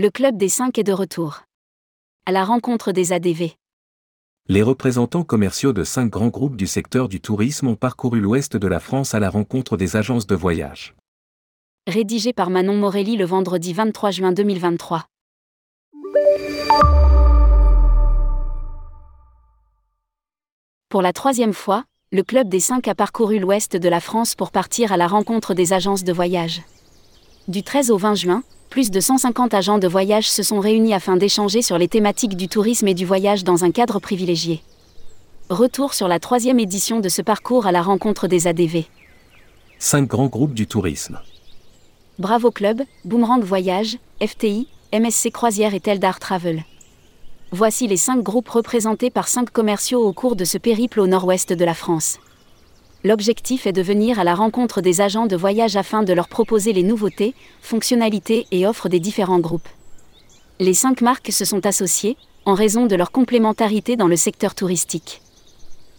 Le Club des 5 est de retour. À la rencontre des ADV. Les représentants commerciaux de cinq grands groupes du secteur du tourisme ont parcouru l'ouest de la France à la rencontre des agences de voyage. Rédigé par Manon Morelli le vendredi 23 juin 2023. Pour la troisième fois, le Club des 5 a parcouru l'ouest de la France pour partir à la rencontre des agences de voyage. Du 13 au 20 juin, plus de 150 agents de voyage se sont réunis afin d'échanger sur les thématiques du tourisme et du voyage dans un cadre privilégié. Retour sur la troisième édition de ce parcours à la rencontre des ADV. Cinq grands groupes du tourisme. Bravo Club, Boomerang Voyage, FTI, MSC Croisière et Teldar Travel. Voici les cinq groupes représentés par cinq commerciaux au cours de ce périple au nord-ouest de la France. L'objectif est de venir à la rencontre des agents de voyage afin de leur proposer les nouveautés, fonctionnalités et offres des différents groupes. Les cinq marques se sont associées, en raison de leur complémentarité dans le secteur touristique.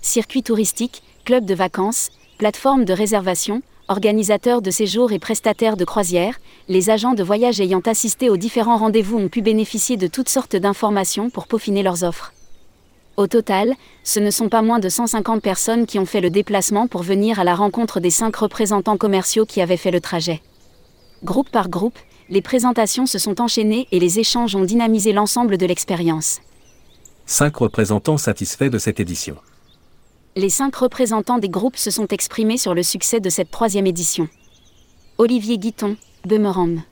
Circuit touristique, club de vacances, plateforme de réservation, organisateurs de séjours et prestataires de croisières, les agents de voyage ayant assisté aux différents rendez-vous ont pu bénéficier de toutes sortes d'informations pour peaufiner leurs offres. Au total, ce ne sont pas moins de 150 personnes qui ont fait le déplacement pour venir à la rencontre des cinq représentants commerciaux qui avaient fait le trajet. Groupe par groupe, les présentations se sont enchaînées et les échanges ont dynamisé l'ensemble de l'expérience. Cinq représentants satisfaits de cette édition. Les cinq représentants des groupes se sont exprimés sur le succès de cette troisième édition. Olivier Guiton, Boomerang.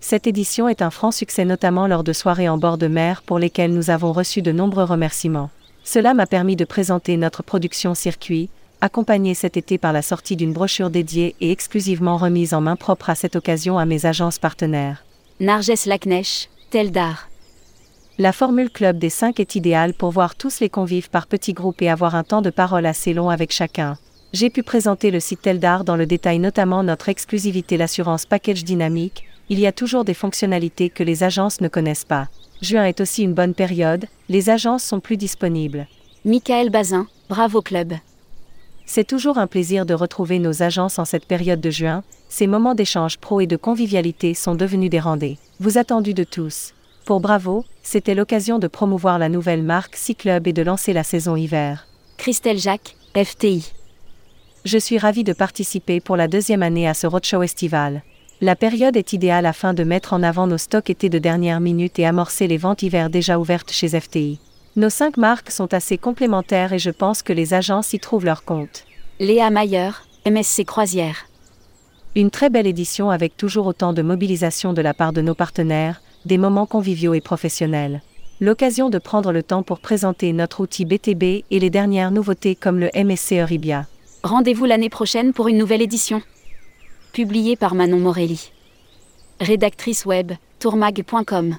Cette édition est un franc succès notamment lors de soirées en bord de mer pour lesquelles nous avons reçu de nombreux remerciements. Cela m'a permis de présenter notre production circuit, accompagnée cet été par la sortie d'une brochure dédiée et exclusivement remise en main propre à cette occasion à mes agences partenaires. Narges Lacnèche, Teldar. La formule club des 5 est idéale pour voir tous les convives par petits groupes et avoir un temps de parole assez long avec chacun. J'ai pu présenter le site Teldar dans le détail notamment notre exclusivité l'assurance package dynamique, il y a toujours des fonctionnalités que les agences ne connaissent pas. Juin est aussi une bonne période, les agences sont plus disponibles. Michael Bazin, bravo club. C'est toujours un plaisir de retrouver nos agences en cette période de juin, ces moments d'échange pro et de convivialité sont devenus des rendez vous attendus de tous. Pour Bravo, c'était l'occasion de promouvoir la nouvelle marque C-Club et de lancer la saison hiver. Christelle Jacques, FTI. Je suis ravie de participer pour la deuxième année à ce roadshow estival. La période est idéale afin de mettre en avant nos stocks été de dernière minute et amorcer les ventes hiver déjà ouvertes chez FTI. Nos cinq marques sont assez complémentaires et je pense que les agences y trouvent leur compte. Léa Mayer, MSC Croisière. Une très belle édition avec toujours autant de mobilisation de la part de nos partenaires, des moments conviviaux et professionnels. L'occasion de prendre le temps pour présenter notre outil BTB et les dernières nouveautés comme le MSC Euribia. Rendez-vous l'année prochaine pour une nouvelle édition publié par Manon Morelli. Rédactrice web, tourmag.com.